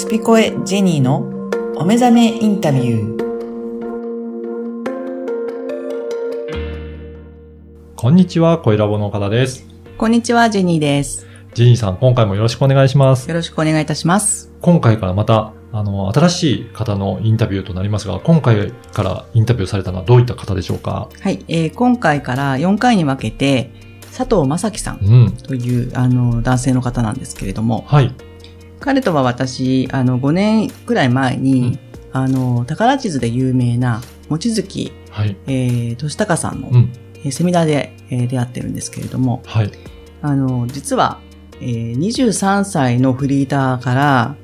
スピコエジェニーのお目覚めインタビュー。こんにちは、声ラボの岡田です。こんにちは、ジェニーです。ジェニーさん、今回もよろしくお願いします。よろしくお願いいたします。今回からまた、あの、新しい方のインタビューとなりますが、今回からインタビューされたのはどういった方でしょうか？はい、えー今回から4回に分けて、佐藤正樹さんうん。という、あの、男性の方なんですけれども、はい。彼とは私、あの、5年くらい前に、あの、宝地図で有名な、望月、はい。えー、俊隆さんの、うん。えーセミナーで、えー出会ってるんですけれども、はい。あの、実は、えー23歳のフリーターから、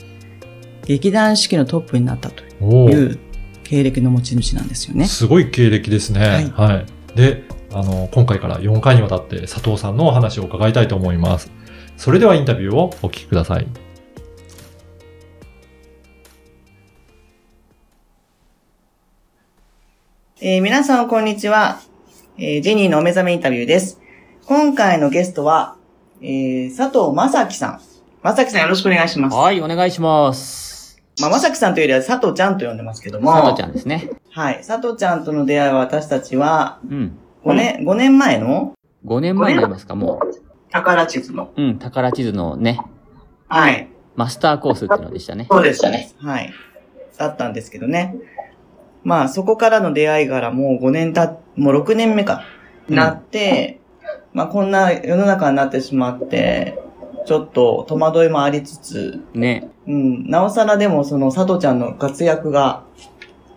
劇団四季のトップになったという経歴の持ち主なんですよね。すごい経歴ですね。ははい。で、あの、今回から4回にわたって佐藤さんのお話を伺いたいと思います。それではインタビューをお聞きください。えー皆さん、こんにちは。えージェニーのお目覚めインタビューです。今回のゲストは、えー佐藤正樹さん。正樹さんよろしくお願いします。はい、お願いします。まあ、正樹さんというよりは佐藤ちゃんと呼んでますけども。佐藤ちゃんですね。はい。佐藤ちゃんとの出会いは私たちは、うん。5年、5年前の5年前になりますか、も宝地図の。う。うん、宝地図のね、はい。マスターコースっていうのでしたね。そうでしたね。はい。だったんですけどね。まあ、そこからの出会いからもう5年た、もう6年目か、なって、まあ、こんな世の中になってしまって、ちょっと戸惑いもありつつ、ね。うん、なおさらでもその佐藤ちゃんの活躍が、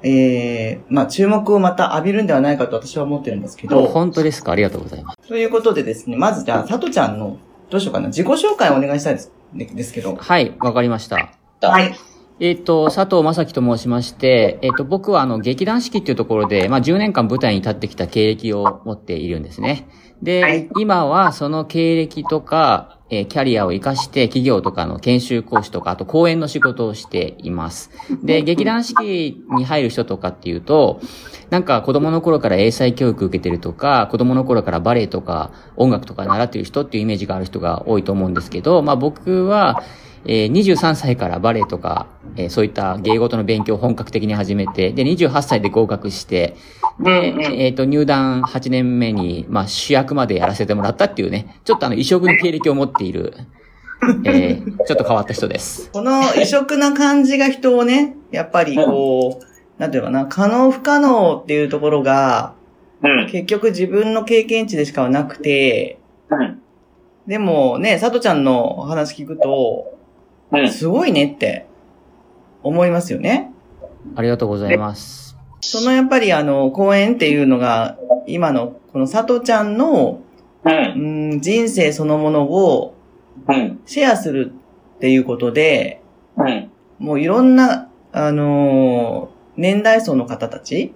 ええまあ、注目をまた浴びるんではないかと私は思ってるんですけど、本当ですか？ありがとうございます。ということでですね、まずじゃあ佐藤ちゃんの、どうしようかな、自己紹介をお願いしたいです、ですけど。はい、わかりました。はい。えっ、と、佐藤正樹と申しまして、えっ、と、僕はあの、劇団四季っていうところで、まあ、10年間舞台に立ってきた経歴を持っているんですね。で、はい今はその経歴とか、えーキャリアを活かして企業とかの研修講師とか、あと講演の仕事をしています。で、劇団四季に入る人とかっていうと、なんか子供の頃から英才教育受けてるとか、子供の頃からバレエとか音楽とか習ってる人っていうイメージがある人が多いと思うんですけど、まあ僕は、えー23歳からバレエとか、えーそういった芸事の勉強を本格的に始めて、で、28歳で合格して、で、えっ、と、入団8年目に、まあ主役までやらせてもらったっていうね、ちょっとあの異色の経歴を持っている、えーちょっと変わった人です。この異色な感じが人をね、やっぱりこう、なんていうのかな、可能不可能っていうところが、結局自分の経験値でしかなくて、でもね、佐藤ちゃんのお話聞くと、すごいねって思いますよね。ありがとうございます。そのやっぱりあの、講演っていうのが、今のこの佐藤ちゃんの、うん、人生そのものをシェアするっていうことで、もういろんな、あのー年代層の方たち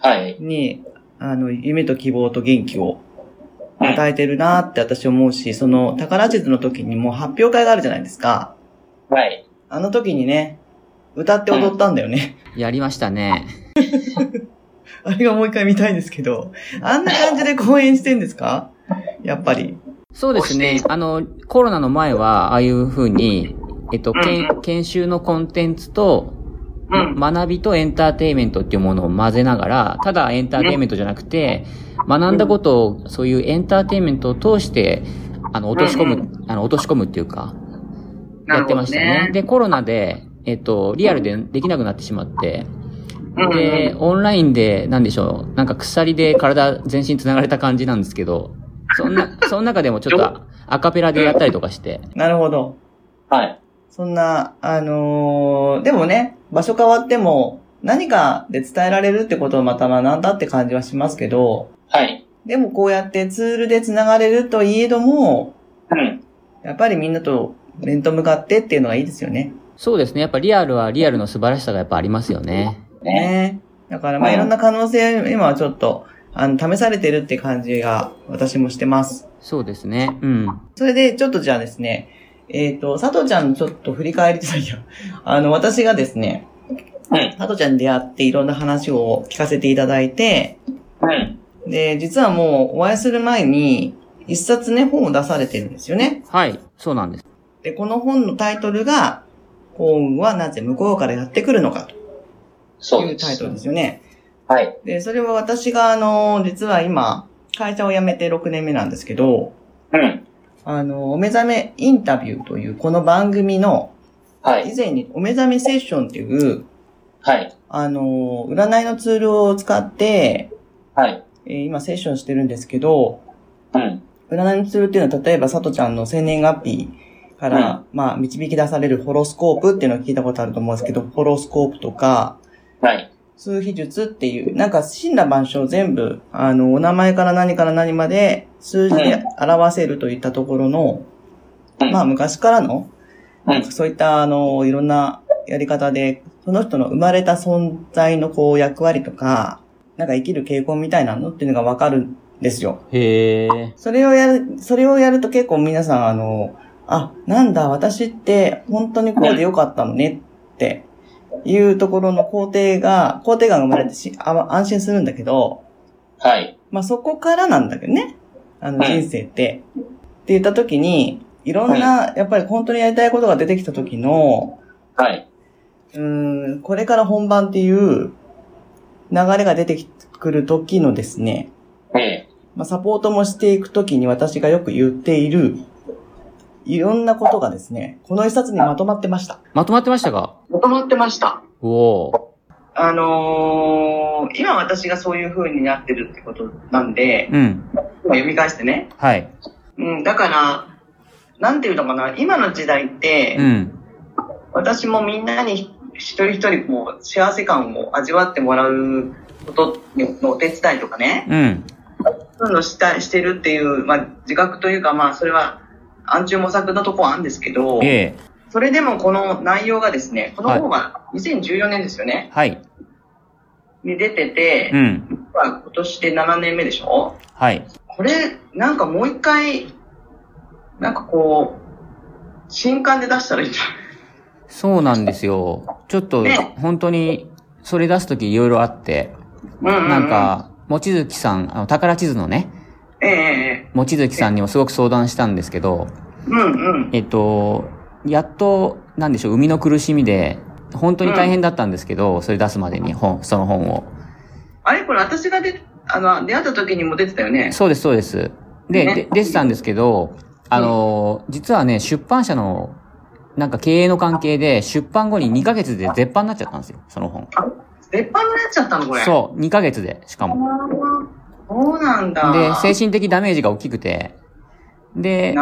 はい。に、あの、夢と希望と元気を与えてるなって私思うし、その宝地図の時にもう発表会があるじゃないですか。はい。あの時にね、歌って踊ったんだよね。やりましたね。あれがもう一回見たいんですけど、あんな感じで公演してんですか？やっぱり。そうですね。あの、コロナの前は、ああいう風に、えっと、研研修のコンテンツと、学びとエンターテイメントっていうものを混ぜながら、ただエンターテイメントじゃなくて、学んだことを、そういうエンターテイメントを通して、あの、落とし込む、あの、落とし込むっていうか、やってましたね。で、コロナで、えっと、リアルでできなくなってしまって、で、オンラインで、なんでしょう、なんか鎖で体全身繋がれた感じなんですけど、そんな、その中でもちょっとアカペラでやったりとかして、なるほど。はい。そんな、あのーでもね、場所変わっても何かで伝えられるってことをまた学んだって感じはしますけど、はい。でもこうやってツールで繋がれるといえども、うん。やっぱりみんなと面と向かってっていうのがいいですよね。そうですね。やっぱリアルはリアルの素晴らしさがやっぱありますよね。ねだからまあうんいろんな可能性、今はちょっと、あの、試されてるって感じが私もしてます。そうですね。うん。それで、ちょっとじゃあですね、えっ、と、佐藤ちゃんのちょっと振り返りたいや。あの、私がですね、うん。佐藤ちゃんに出会っていろんな話を聞かせていただいて、うん。で、実はもうお会いする前に、一冊ね、本を出されてるんですよね。はい。そうなんです。で、この本のタイトルが、幸運はなぜ向こうからやってくるのか。というタイトルですよね。はい。で、それは私があの、実は今、会社を辞めて6年目なんですけど、うん。あの、お目覚めインタビューというこの番組の、はい。以前にお目覚めセッションっていう、はい。あの、占いのツールを使って、はい。えー今セッションしてるんですけど、うん。占いのツールっていうのは、例えば、さとちゃんの生年月日から、まあ、導き出されるホロスコープっていうのを聞いたことあると思うんですけど、ホロスコープとか、はい。数秘術っていう、なんか、神羅万象全部、あの、お名前から何から何まで数字で表せるといったところの、うんまあ、昔からの、うんそういった、あの、いろんなやり方で、その人の生まれた存在のこう、役割とか、なんか生きる傾向みたいなのっていうのがわかるんですよ。へえ。それをやる、それをやると結構皆さん、あの、あ、なんだ、私って本当にこうでよかったのねっていうところの肯定が、肯定感が生まれてしあ安心するんだけど、はい。まあそこからなんだけどね、あのうん人生って。って言った時に、いろんな、やっぱり本当にやりたいことが出てきた時の、はい。うーん、これから本番っていう流れが出てくる時のですね、ええ。まあ、サポートもしていくときに私がよく言っている、いろんなことがですね、この一冊にまとまってました。まとまってましたか？まとまってました。おおあのー、今私がそういう風になってるってことなんで、ー。うん。今読み返してね。はい。うん、だから、なんていうのかな、今の時代って、うん。私もみんなに一人一人こう、幸せ感を味わってもらうことのお手伝いとかね、うん。そういうのをしたしてるっていう、まあ、自覚というか、まあ、それは、暗中模索のとこはあるんですけど、ええ。それでもこの内容がですね、この本が2014年ですよね、はい。に出てて、うん。まあ今年で7年目でしょ？はい。これ、なんかもう一回、なんかこう、新刊で出したらいいんじゃない？そうなんですよ。ちょっとね、本当に、それ出すときいろいろあって、うんうんうんなん、か、もちづきさん、あの、宝地図のね、ええええもちづきさんにもすごく相談したんですけど、うんうん。えっと、やっと、なんでしょう、生みの苦しみで、本当に大変だったんですけど、それ出すまでに本、その本を。あれこれ私が出、あの、出会った時にも出てたよね。そうです、そうです。で、ねで出てたんですけど、あの、実はね、出版社の、なんか経営の関係で、出版後に2ヶ月で絶版になっちゃったんですよ、その本。絶版になっちゃったのこれ。う。そう、2ヶ月で、しかも。そうなんだ。で、精神的ダメージが大きくて、で、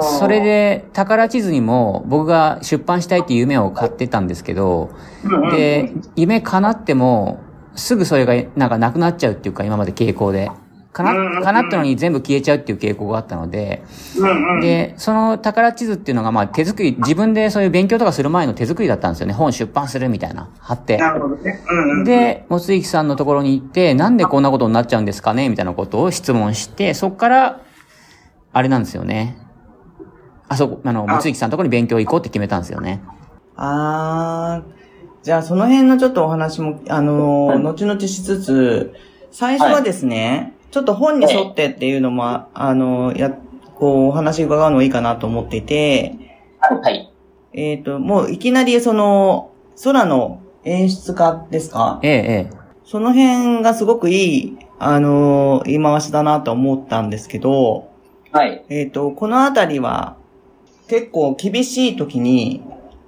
それ、で、宝地図にも僕が出版したいっていう夢を買ってたんですけど、で、夢叶っても、すぐそれがなんかなくなっちゃうっていうか、今まで傾向で。かなん叶ったのに全部消えちゃうっていう傾向があったので、で、その宝地図っていうのがまあ手作り、自分でそういう勉強とかする前の手作りだったんですよね。本出版するみたいな、貼って。なるほどね。で、もついきさんのところに行って、なんでこんなことになっちゃうんですかねみたいなことを質問して、そっから、あれなんですよね。あそこ、あの、あもついきさんのところに勉強行こうって決めたんですよね。あー、じゃあその辺のちょっとお話も、あのーはい後々しつつ、最初はですね、ちょっと本に沿ってっていうのも、ああのーや、こう、お話伺うのいいかなと思っていて、はい。えっ、と、もういきなりその、空の演出家ですか？ええ、ええ。その辺がすごくいい、あのー言い回しだなと思ったんですけど、はい。えっ、と、このあたりは、結構厳しい時に、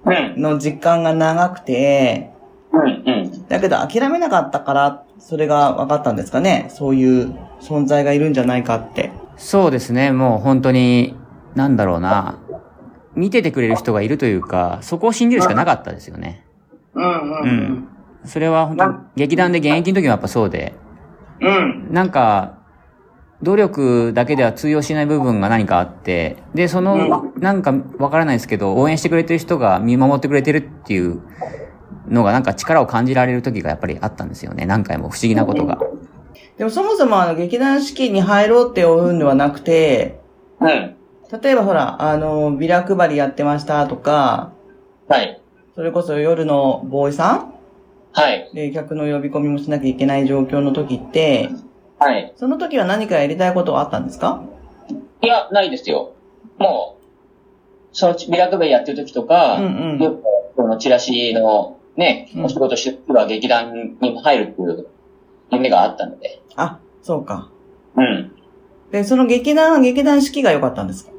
うん。の時間が長くて、うん。うん。だけど諦めなかったから、それが分かったんですかね？そういう存在がいるんじゃないかって。そうですね、もう本当に、なんだろうな。見ててくれる人がいるというか、そこを信じるしかなかったですよね。うんうんうん。それは本当に、劇団で現役の時もやっぱそうで、うん。なんか、努力だけでは通用しない部分が何かあって、で、その、なんかわからないですけど、応援してくれてる人が見守ってくれてるっていうのがなんか力を感じられる時がやっぱりあったんですよね。何回も不思議なことが。でもそもそもあの劇団四季に入ろうって追うんではなくて、うん。例えばほら、あの、ビラ配りやってましたとか、はい。それこそ夜のボーイさん？はい。で、客の呼び込みもしなきゃいけない状況の時って、はい。その時は何かやりたいことはあったんですか？いや、ないですよ。もう、そのうちミラクルベイやってる時とか、うんうんよくそのチラシのね、うんお仕事しては劇団に入るっていう夢があったので。あ、そうか。うん。で、その劇団は劇団四季が良かったんですか？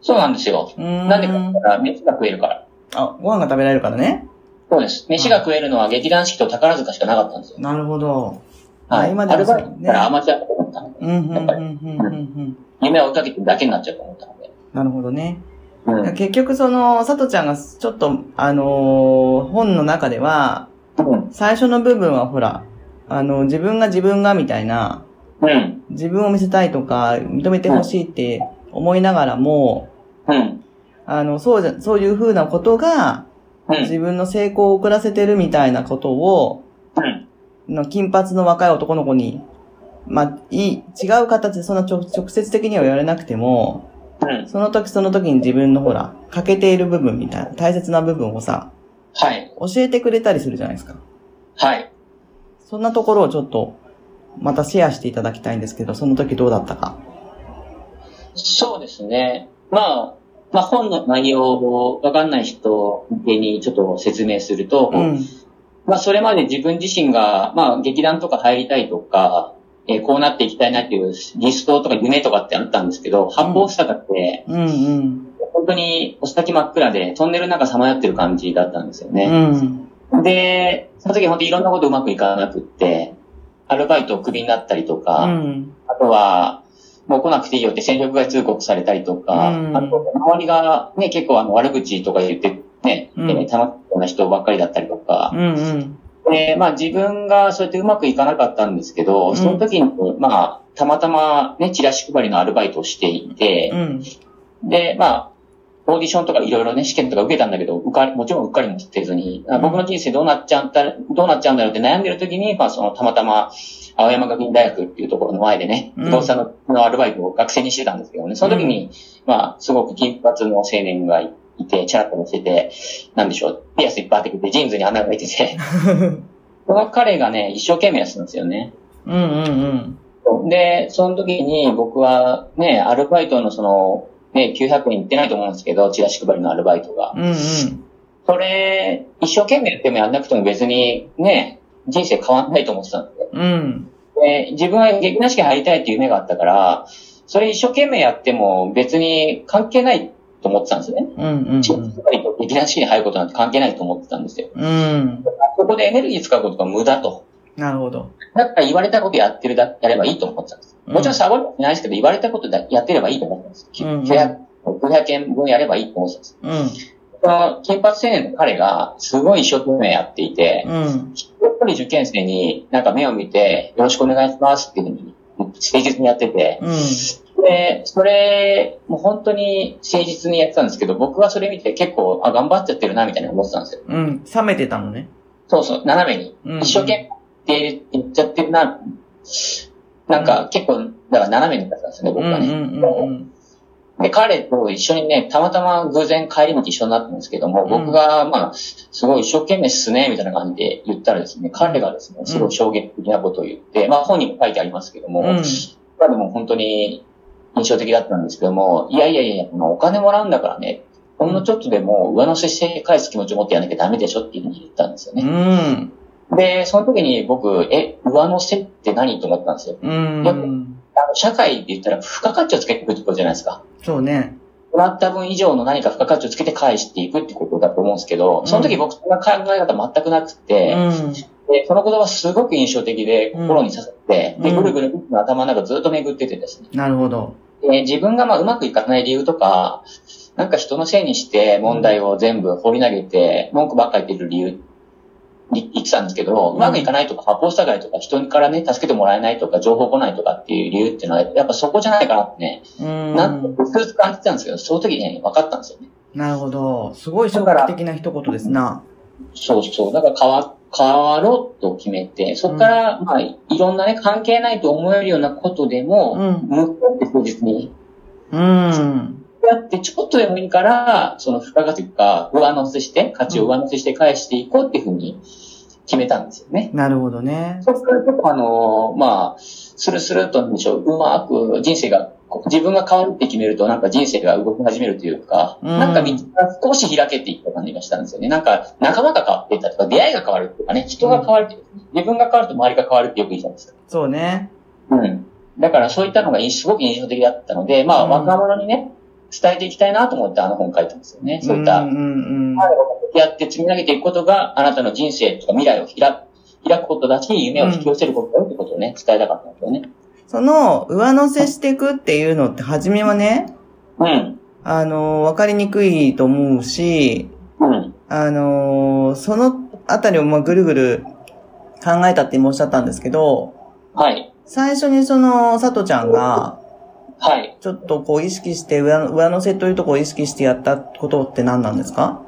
そうなんですよ。ん。なんでかって言ったら、飯が食えるから。あ、ご飯が食べられるからね。そうです。飯が食えるのは劇団四季と宝塚しかなかったんですよ。なるほど。はい。あ今でアルバイトだったらアマチュアだと思ったので、うん、うん、うん、うん、うんうん。夢を追いかけてるだけになっちゃうと思ったので。なるほどね。うん。結局その、佐藤ちゃんがちょっと、あのー本の中では、うん。最初の部分はほら、あの、自分が自分がみたいな、うん。自分を見せたいとか、認めてほしいって思いながらも、うん。あの、そうじゃ、そういう風なことが、うん。自分の成功を遅らせてるみたいなことを、うん。の金髪の若い男の子に、まあ、いい、違う形でそんな直直接的には言われなくても、うん。その時その時に自分のほら、欠けている部分みたいな、大切な部分をさ、はい。教えてくれたりするじゃないですか。はい。そんなところをちょっと、またシェアしていただきたいんですけど、その時どうだったか。そうですね。まあ、まあ本の内容をわかんない人向けにちょっと説明すると、うん。まあそれまで自分自身が、まあ劇団とか入りたいとか、えーこうなっていきたいなっていう理想とか夢とかってあったんですけど、八方塞がって、うんうん。本当にお先真っ暗でトンネルの中さまよってる感じだったんですようね。ん。で、その時本当にいろんなことうまくいかなくって、アルバイトをクビになったりとか、うん。あとは、もう来なくていいよって戦力外通告されたりとか、うんあと、周りがね、結構あの悪口とか言ってね、うんえー楽しそうな人ばっかりだったりとかう、んうん。で、まあ自分がそうやってうまくいかなかったんですけど、うん。その時に、まあ、たまたまね、チラシ配りのアルバイトをしていてう、ん。で、まあ、オーディションとかいろいろね、試験とか受けたんだけど、受かり、もちろん受かりもせずに、あ僕の人生どうなっちゃった、どうなっちゃうんだろうって悩んでる時に、まあその、たまたま、青山学院大学っていうところの前でね、うん。不動産ののアルバイトを学生にしてたんですけどね、その時に、まあ、すごく金髪の青年がいて、チャラッとしてて、なんでしょう、ピアスいっぱい当ててて、ジーンズに穴が開いてて、その彼がね、一生懸命やってたんですよね。うんうんうん。で、その時に僕はね、アルバイトのその、ね、900円いってないと思うんですけど、チラシ配りのアルバイトが。うんうん。それ、一生懸命やってもやんなくても別にね、人生変わんないと思ってたんで。うん。で、自分は劇団四季入りたいっていう夢があったから、それ一生懸命やっても別に関係ないと思ってたんですよね。うんうんうん。チラシ配りと劇団四季に入ることなんて関係ないと思ってたんですよ。うん。そこでエネルギー使うことが無駄と。なるほど。だから言われたことやってるだ、やればいいと思ってたんです。もちろんサボりないですけど、言われたことだやってればいいと思ってたんです。うんうん900 500円分やればいいと思ってたんです。うん。その金髪青年の彼がすごい一生懸命やっていて、うん。一人受験生になんか目を見て、よろしくお願いしますっていうふうに誠実にやってて、うん。で、それ、もう本当に誠実にやってたんですけど、僕はそれ見て結構、あ、頑張っちゃってるな、みたいに思ってたんですよ。うん。冷めてたのね。そうそう、斜めに。うん一生懸命って言っちゃってるな、なんか結構、だから斜めになってたんですよね、僕はね。うんうんうんで、彼と一緒にね、たまたま偶然帰り道一緒になったんですけども、うん僕が、まあ、すごい一生懸命っすね、みたいな感じで言ったらですね、彼がですね、すごい衝撃的なことを言って、まあ本にも書いてありますけども、うん。うん。まあでも本当に印象的だったんですけども、いやいやいや、お金もらうんだからね、ほんのちょっとでも上乗せして返す気持ちを持ってやらなきゃダメでしょっていうふうに言ったんですようね。ん。で、その時に僕、え、上乗せって何と思ったんですよ。うん。社会で言ったら付加価値をつけていくってことじゃないですか。そうね。もらった分以上の何か付加価値をつけて返していくってことだと思うんですけど、その時僕そんな考え方全くなくうて、ん。でその言葉すごく印象的で心に刺さって、で、うんぐるぐる僕の頭の中ずっと巡っててですね。なるほど。で自分がまあうまくいかない理由とか、なんか人のせいにして問題を全部放り投げて、文句ばっかり言ってる理由、り言ってたんですけど、うまくいかないとか、八方塞がりとか、人からね、助けてもらえないとか、情報来ないとかっていう理由っていうのは、やっぱそこじゃないかなってね、うん。なんと、うすうす感じてたんですけど、その時にね、分かったんですよね。なるほど。すごい衝撃的な一言ですな。そうそう。だから変わ、変わろうと決めて、そこから、まあ、いろんなね、関係ないと思えるようなことでも、うん。向こうって誠実にうん。やって、ちょっとでもいいから、その付加価値とか、上乗せして、価値を上乗せして返していこうっていうふうに決めたんですよね。なるほどね。そこからちょっとあの、まあ、スルスルとなんでしょう、うまく人生が、自分が変わるって決めると、なんか人生が動き始めるというか、うんなんか道が少し開けていった感じがしたんですよね。なんか仲間が変わっていったとか、出会いが変わるとかね、人が変わるっていう、自分が変わると周りが変わるってよく言うじゃないですか。そうね。うん。だからそういったのがすごく印象的だったので、まあ、うん若者にね、伝えていきたいなと思ってあの本書いたんですよね。そういった、うんうんうん。やって積み上げていくことが、あなたの人生とか未来を開く、開くことだし、夢を引き寄せることだよってことをね、伝えたかったんですよね。その、上乗せしていくっていうのって、初めはね、うん。あの、わかりにくいと思うし、うん。あの、そのあたりをまあぐるぐる考えたって今おっしゃったんですけど、はい。最初にその、さとちゃんが、はい。ちょっとこう意識して上の、上乗せというところを意識してやったことって何なんですか？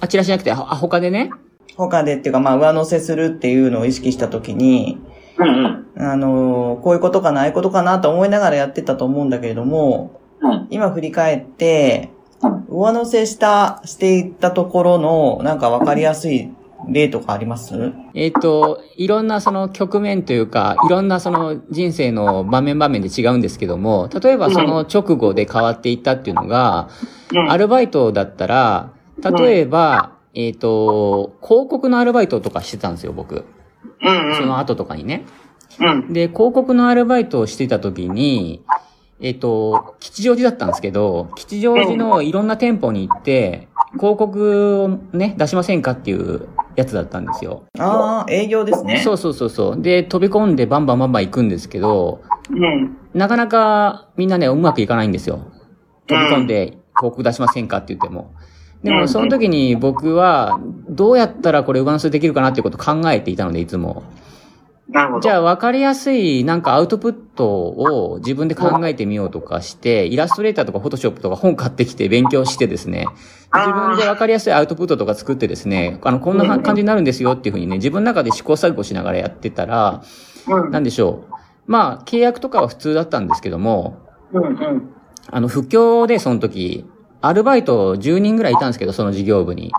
あちらしなくて、あ、他でね。他でっていうか、まあ上乗せするっていうのを意識したときに、うんうん。あの、こういうことかな、ああいうことかなと思いながらやってたと思うんだけれども、うん。今振り返ってうん、上乗せした、していったところの、なんかわかりやすい例とかあります？えっ、と、いろんなその局面というか、いろんなその人生の場面場面で違うんですけども、例えばその直後で変わっていったっていうのが、アルバイトだったら、例えば、えっ、と、広告のアルバイトとかしてたんですよ、僕。うんその後とかにね。うん。で、広告のアルバイトをしてた時に、えっ、と、吉祥寺だったんですけど、吉祥寺のいろんな店舗に行って、広告をね、出しませんかっていうやつだったんですよ。ああ、営業ですね。そうそうそうそう。で、飛び込んでバンバンバンバン行くんですけど、うん。なかなかみんなね、うまくいかないんですよ。飛び込んで広告出しませんかって言っても。でも、その時に僕は、どうやったらこれ上乗せできるかなっていうことを考えていたので、いつも。なるほじゃあ、わかりやすい、なんかアウトプットを自分で考えてみようとかして、イラストレーターとかフォトショップとか本買ってきて勉強してですね、自分でわかりやすいアウトプットとか作ってですね、あの、こんな感じになるんですよっていうふうにね、自分の中で試行錯誤しながらやってたら、なんでしょう。まあ、契約とかは普通だったんですけども。あの、不況でその時、アルバイト10人ぐらいいたんですけど、その事業部に。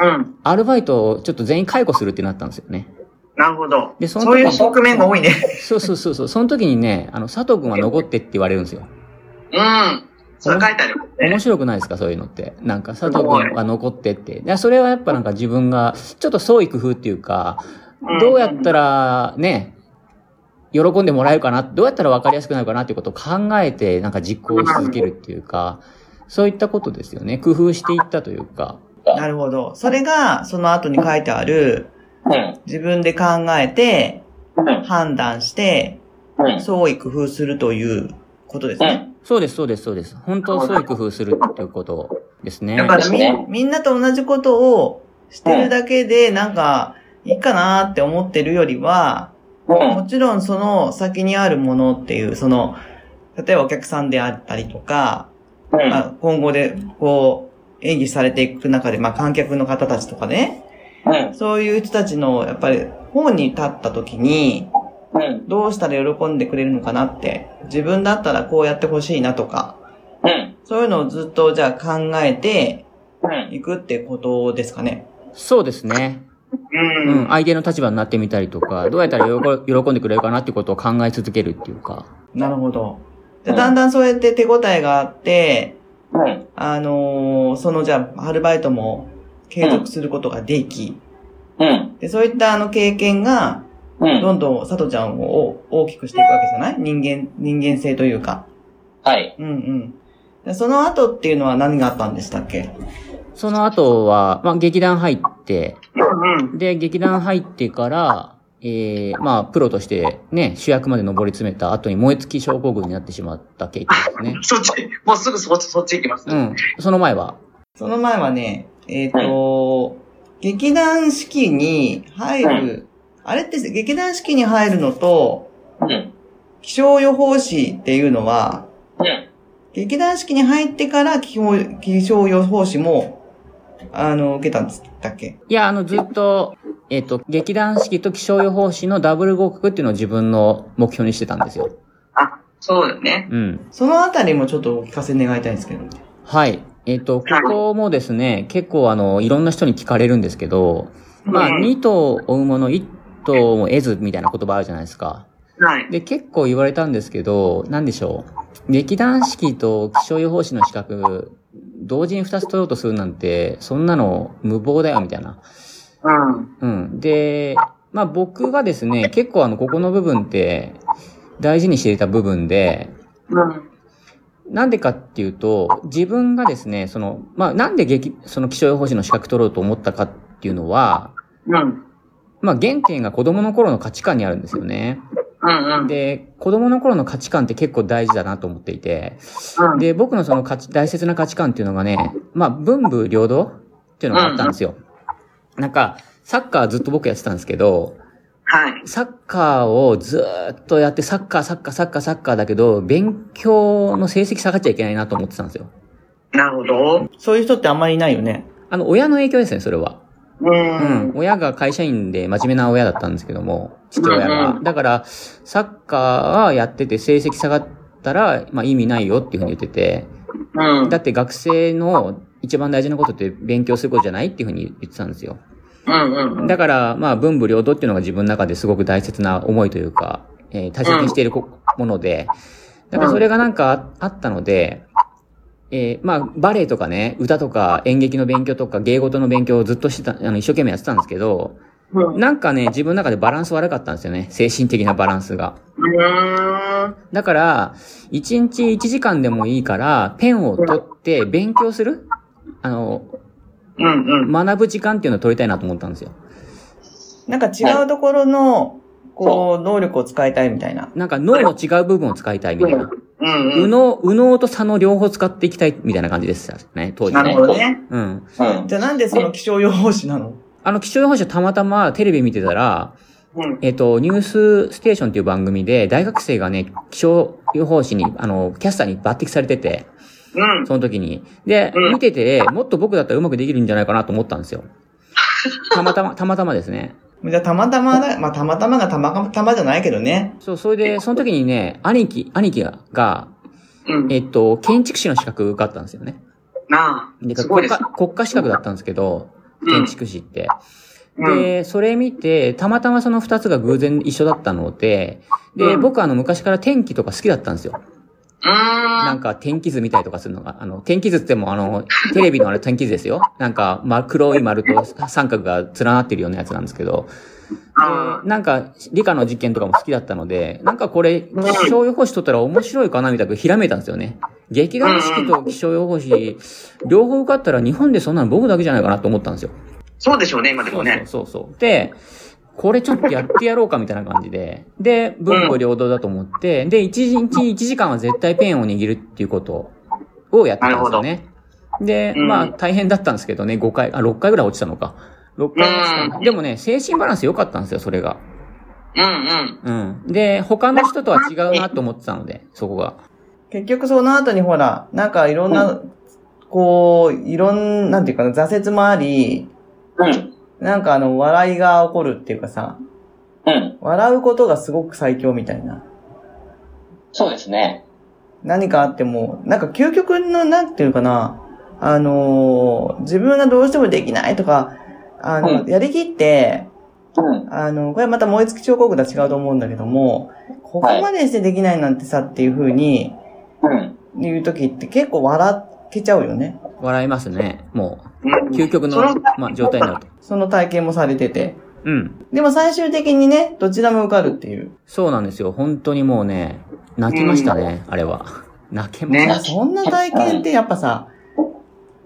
うん。アルバイトをちょっと全員解雇するってなったんですよね。なるほど。でその時そういう側面が多いね。そうそうそうそう。その時にね、あの、佐藤くんは残ってって言われるんですよ。うん。それ書いてあるね。面白くないですかそういうのって。なんか、佐藤くんは残ってって。いや、それはやっぱなんか自分が、ちょっと創意工夫っていうか、どうやったら、ね、喜んでもらえるかな、どうやったら分かりやすくなるかなっていうことを考えて、なんか実行し続けるっていうか、そういったことですよね。工夫していったというか。なるほど。それが、その後に書いてある、うん。自分で考えて、うん。判断して、うん。創意工夫するということですね。そうです、そうです、そうです。本当創意工夫するっていうことですね。だからみみんなと同じことをしてるだけで、なんか、いいかなって思ってるよりは、うん。もちろんその先にあるものっていう、その、例えばお客さんであったりとか、うん。まあ、今後でこう、演技されていく中で、まあ観客の方たちとかね、うん。そういう人たちの、やっぱり、方に立った時に、うん。どうしたら喜んでくれるのかなって、自分だったらこうやってほしいなとか、うん。そういうのをずっとじゃあ考えてうん。いくってことですかね。そうですね。ううん、相手の立場になってみたりとか、どうやったら喜喜んでくれるかなっていうことを考え続けるっていうか。なるほど。で、うんだんだんそうやって手応えがあって、うん。あのーそのじゃあ、アルバイトも継続することができ、うん。で、そういったあの経験が、うん。どんどん佐藤ちゃんを大きくしていくわけじゃない？人間、人間性というか。はい。うんうん。でその後っていうのは何があったんでしたっけ？その後は、まあ、劇団入って、うんで、劇団入ってから、えー、まあ、プロとしてね、主役まで上り詰めた後に燃え尽き症候群になってしまった経験ですね。そっち、もうすぐそっち、そっち行きます。うん。その前は、その前はね、えっ、と、劇団四季に入る、あれって劇団四季に入るのと、うん。気象予報士っていうのは、うん。劇団四季に入ってから気象気象予報士も、あの、受けたんですだっけ？いや、あの、ずっと、えっ、と、劇団四季と気象予報士のダブル合格っていうのを自分の目標にしてたんですよ。あ、そうだよね。うん。そのあたりもちょっとお聞かせ願いたいんですけど。はい。えっ、と、ここもですね、結構あの、いろんな人に聞かれるんですけど、まあ、二頭追うもの、一頭も得ずみたいな言葉あるじゃないですか。はい。で、結構言われたんですけど、なんでしょう。劇団四季と気象予報士の資格、同時に二つ取ろうとするなんて、そんなの無謀だよ、みたいな。うん。うん。で、まあ僕はですね、結構あの、ここの部分って、大事にしていた部分で、うん。なんでかっていうと、自分がですね、その、まあなんで劇、その気象予報士の資格取ろうと思ったかっていうのは、うん。まあ原点が子供の頃の価値観にあるんですよね。うん。うん。で、子供の頃の価値観って結構大事だなと思っていて、うん。で、僕のその価値、大切な価値観っていうのがね、まあ、文武両道っていうのがあったんですよ。なんか、サッカーずっと僕やってたんですけど、はい。サッカーをずーっとやって、サッカー、サッカー、サッカー、サッカーだけど、勉強の成績下がっちゃいけないなと思ってたんですよ。なるほど。そういう人ってあんまりいないよね。あの、親の影響ですね、それは。う。うんん。親が会社員で真面目な親だったんですけども、父親うんがう。んだから、サッカーはやってて成績下がったら、まあ意味ないよっていうふうに言ってて、うん。だって学生の一番大事なことって勉強することじゃないっていうふうに言ってたんですよ。うん。うん。だから、まあ文武両道っていうのが自分の中ですごく大切な思いというか、えー大切にしているこもので、だからそれがなんかああったので、えーまあバレエとかね、歌とか演劇の勉強とか芸事の勉強をずっとしてた、あの一生懸命やってたんですけど、うん。なんかね、自分の中でバランス悪かったんですよね。精神的なバランスが。うん。だから、1日1時間でもいいから、ペンを取って勉強するあの、うん。学ぶ時間っていうのを取りたいなと思ったんですよ。なんか違うところの、こう、能力を使いたいみたいな。なんか脳の違う部分を使いたいみたいな。うん。右脳、右脳と左脳両方使っていきたいみたいな感じですよね、当時なるね。ほどね。うん。うん。じゃあなんでその気象予報士なの？あの、気象予報士はたまたまテレビ見てたら、うん。えっ、と、ニュースステーションっていう番組で、大学生がね、気象予報士に、あの、キャスターに抜擢されてて、うん。その時に。で、うん見てて、もっと僕だったらうまくできるんじゃないかなと思ったんですよ。たまたま、たまたまですね。じゃあたまたまだ、まあたまたまがたまたまじゃないけどね。そう、それで、その時にね、兄貴、兄貴が、うん。えっと、建築士の資格があったんですよね。なあ。ですごいです国家、国家資格だったんですけど、うん建築士って。うん。で、それ見て、たまたまその二つが偶然一緒だったので、で、うん僕はあの昔から天気とか好きだったんですよ。なんか天気図見たりとかするのが、あの、天気図ってもあの、テレビのあれ天気図ですよ。なんか、ま、黒い丸と三角が連なってるようなやつなんですけど、なんか理科の実験とかも好きだったので、なんかこれ、気象予報士取ったら面白いかなみたいなひらめいたんですよね。劇団四季と気象予報士、両方受かったら日本でそんなの僕だけじゃないかなと思ったんですよ。そうでしょうね、今でもね。そうそうそう。で、これちょっとやってやろうかみたいな感じで、で、文武両道だと思って、で、一日1時間は絶対ペンを握るっていうことをやってたんですよね。で、うんまあ大変だったんですけどね、5回、あ、6回ぐらい落ちたのか。6回落ちたでもね、精神バランス良かったんですよ、それが。うんうん。うん。で、他の人とは違うなと思ってたので、そこが。結局その後にほら、なんかいろんな、こう、いろん、なんていうかな、挫折もあり、うん。なんかあの、笑いが起こるっていうかさ、うん。笑うことがすごく最強みたいな。そうですね。何かあっても、なんか究極の、なんていうかな、あのー自分がどうしてもできないとか、あの、うんやりきって、うん。あの、これまた燃え尽き彫刻とは違うと思うんだけども、ここまでしてできないなんてさっていう風にうん。言うときって結構笑けちゃうよね。笑いますね。もう究極のまあ、状態になると。その体験もされてて。うん。でも最終的にね、どちらも受かるっていう。そうなんですよ。本当にもうね、泣きましたね、あれは。泣けましねいやた。そんな体験ってやっぱさ、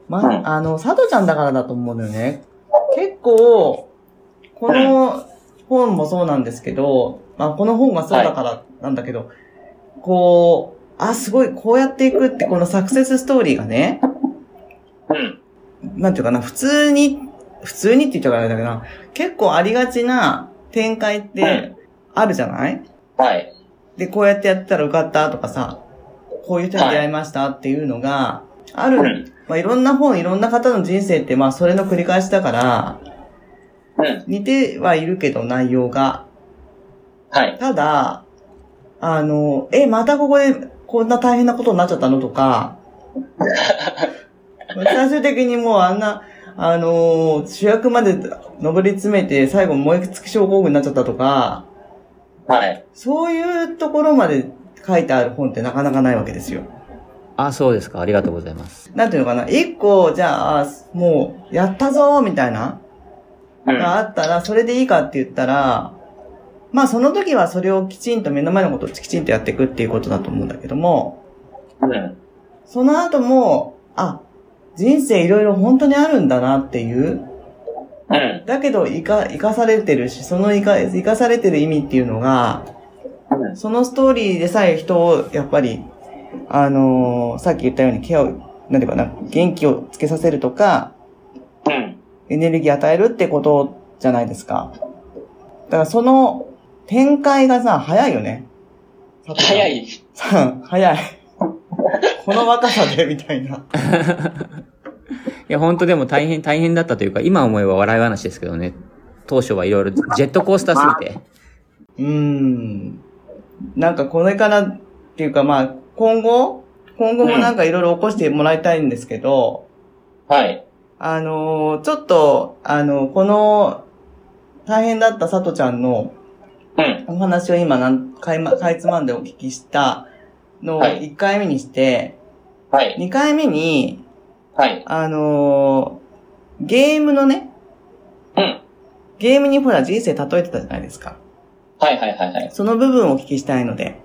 まうん、あの、佐藤ちゃんだからだと思うのよね。結構、この本もそうなんですけど、まあこの本がそうだからなんだけど、こう、あ、すごい、こうやっていくって、このサクセスストーリーがね、うん。なんていうかな、普通に、普通にって言っちゃうからあれだけどな、結構ありがちな展開ってあるじゃない？はい。で、こうやってやったら受かったとかさ、こういう人に出会いましたっていうのが、ある、うんまあ、いろんな本、いろんな方の人生って、まあ、それの繰り返しだから、うん。似てはいるけど、内容が。はい。ただ、あの、え、またここでこんな大変なことになっちゃったのとか、最終的にもうあんな、あのー主役まで上り詰めて最後燃え尽き症候群になっちゃったとか、はい。そういうところまで書いてある本ってなかなかないわけですよ。あ、そうですか。ありがとうございます。なんていうのかな、一個、じゃあ、もう、やったぞーみたいな、うん。があったら、それでいいかって言ったら、まあその時はそれをきちんと目の前のことをきちんとやっていくっていうことだと思うんだけども、うん。その後も、あ、人生いろいろ本当にあるんだなっていう、うん。だけど生か、生かされてるし、その生か、生かされてる意味っていうのが、うん。そのストーリーでさえ人を、やっぱり、あのーさっき言ったようにケアを、なんていうかな、元気をつけさせるとか、うん。エネルギー与えるってことじゃないですか。だからその展開がさ、早いよね。早。い。さ早い。この若さで、みたいな。いや、本当でも大変、大変だったというか、今思えば笑い話ですけどね。当初はいろいろジェットコースターすぎて。うーん。なんかこれからっていうかまあ、今後今後もなんかいろいろ起こしてもらいたいんですけど、はい。あのーちょっと、あの、この、大変だったさとちゃんのうん。お話を今なんかいま、かいつまんでお聞きしたのをはい1回目にして、はい。2回目に、はい。あのーゲームのね、うん。ゲームにほら人生例えてたじゃないですか。はいはいはいはい。その部分をお聞きしたいので、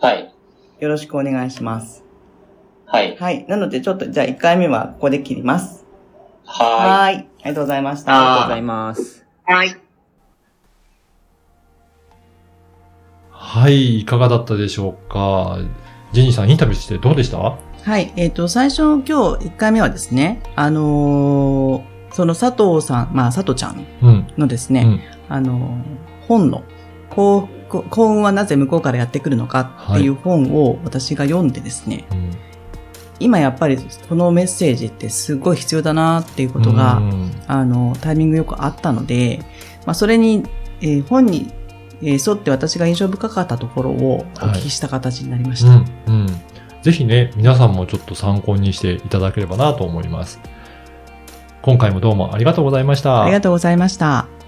はい。よろしくお願いします。はい。はい。なのでちょっと、じゃあ1回目はここで切ります。ははーい。ありがとうございました。ありがとうございます。はい。はい、いかがだったでしょうか？ジェニーさん、インタビューしてどうでした？はい。えっ、と、最初、今日1回目はですね、あのーその佐藤さん、まあ、佐藤ちゃんうん。のですね、うん。あのー本の、幸福幸運はなぜ向こうからやってくるのかっていう本を私が読んでですね、うん今やっぱりこのメッセージってすごい必要だなっていうことが、うんあの、タイミングよくあったので、まあ、それに、えー本に、えー沿って私が印象深かったところをお聞きした形になりました。うん。うん。ぜひね、皆さんもちょっと参考にしていただければなと思います。今回もどうもありがとうございました。ありがとうございました。